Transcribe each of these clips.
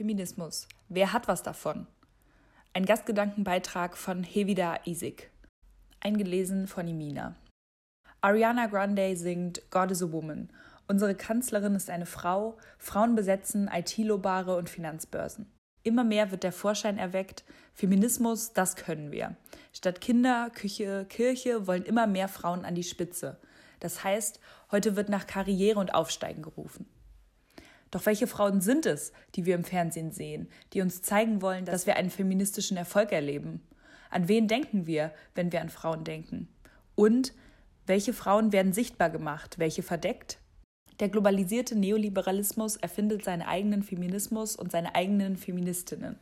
Feminismus. Wer hat was davon? Ein Gastgedankenbeitrag von Hevida Isik. Eingelesen von Imina. Ariana Grande singt God is a Woman. Unsere Kanzlerin ist eine Frau. Frauen besetzen IT-Lobare und Finanzbörsen. Immer mehr wird der Vorschein erweckt, Feminismus, das können wir. Statt Kinder, Küche, Kirche wollen immer mehr Frauen an die Spitze. Das heißt, heute wird nach Karriere und Aufsteigen gerufen. Doch welche Frauen sind es, die wir im Fernsehen sehen, die uns zeigen wollen, dass wir einen feministischen Erfolg erleben? An wen denken wir, wenn wir an Frauen denken? Und welche Frauen werden sichtbar gemacht, welche verdeckt? Der globalisierte Neoliberalismus erfindet seinen eigenen Feminismus und seine eigenen Feministinnen.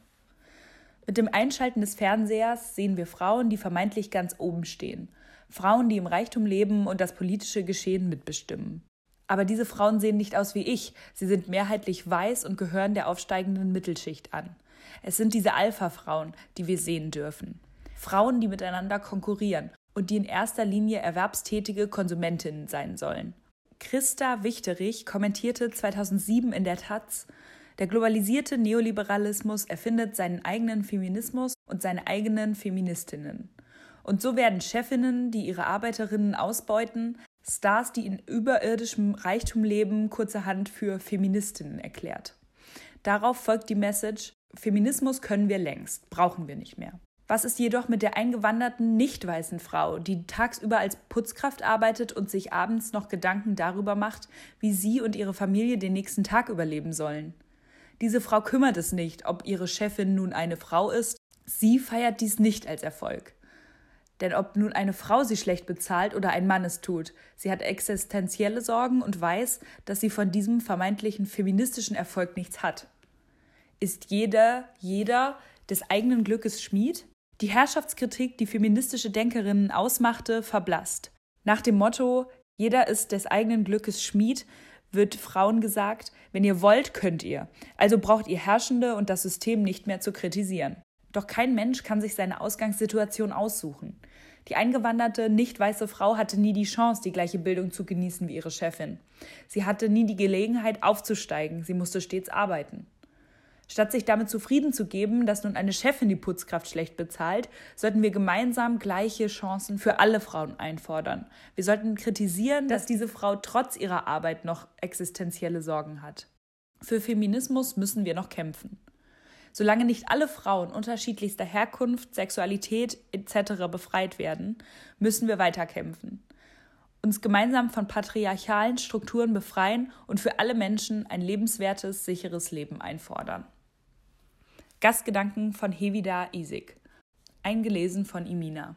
Mit dem Einschalten des Fernsehers sehen wir Frauen, die vermeintlich ganz oben stehen. Frauen, die im Reichtum leben und das politische Geschehen mitbestimmen. Aber diese Frauen sehen nicht aus wie ich. Sie sind mehrheitlich weiß und gehören der aufsteigenden Mittelschicht an. Es sind diese Alpha-Frauen, die wir sehen dürfen. Frauen, die miteinander konkurrieren und die in erster Linie erwerbstätige Konsumentinnen sein sollen. Christa Wichterich kommentierte 2007 in der Taz, der globalisierte Neoliberalismus erfindet seinen eigenen Feminismus und seine eigenen Feministinnen. Und so werden Chefinnen, die ihre Arbeiterinnen ausbeuten, Stars, die in überirdischem Reichtum leben, kurzerhand für Feministinnen erklärt. Darauf folgt die Message, Feminismus können wir längst, brauchen wir nicht mehr. Was ist jedoch mit der eingewanderten, nicht weißen Frau, die tagsüber als Putzkraft arbeitet und sich abends noch Gedanken darüber macht, wie sie und ihre Familie den nächsten Tag überleben sollen? Diese Frau kümmert es nicht, ob ihre Chefin nun eine Frau ist. Sie feiert dies nicht als Erfolg. Denn ob nun eine Frau sie schlecht bezahlt oder ein Mann es tut, sie hat existenzielle Sorgen und weiß, dass sie von diesem vermeintlichen feministischen Erfolg nichts hat. Ist jeder, jeder des eigenen Glückes Schmied? Die Herrschaftskritik, die feministische Denkerinnen ausmachte, verblasst. Nach dem Motto Jeder ist des eigenen Glückes Schmied wird Frauen gesagt, wenn ihr wollt, könnt ihr. Also braucht ihr Herrschende und das System nicht mehr zu kritisieren. Doch kein Mensch kann sich seine Ausgangssituation aussuchen. Die eingewanderte, nicht weiße Frau hatte nie die Chance, die gleiche Bildung zu genießen wie ihre Chefin. Sie hatte nie die Gelegenheit, aufzusteigen, sie musste stets arbeiten. Statt sich damit zufrieden zu geben, dass nun eine Chefin die Putzkraft schlecht bezahlt, sollten wir gemeinsam gleiche Chancen für alle Frauen einfordern. Wir sollten kritisieren, dass diese Frau trotz ihrer Arbeit noch existenzielle Sorgen hat. Für Feminismus müssen wir noch kämpfen. Solange nicht alle Frauen unterschiedlichster Herkunft, Sexualität etc. befreit werden, müssen wir weiterkämpfen. Uns gemeinsam von patriarchalen Strukturen befreien und für alle Menschen ein lebenswertes, sicheres Leben einfordern. Gastgedanken von Hevida Isik. Eingelesen von Imina.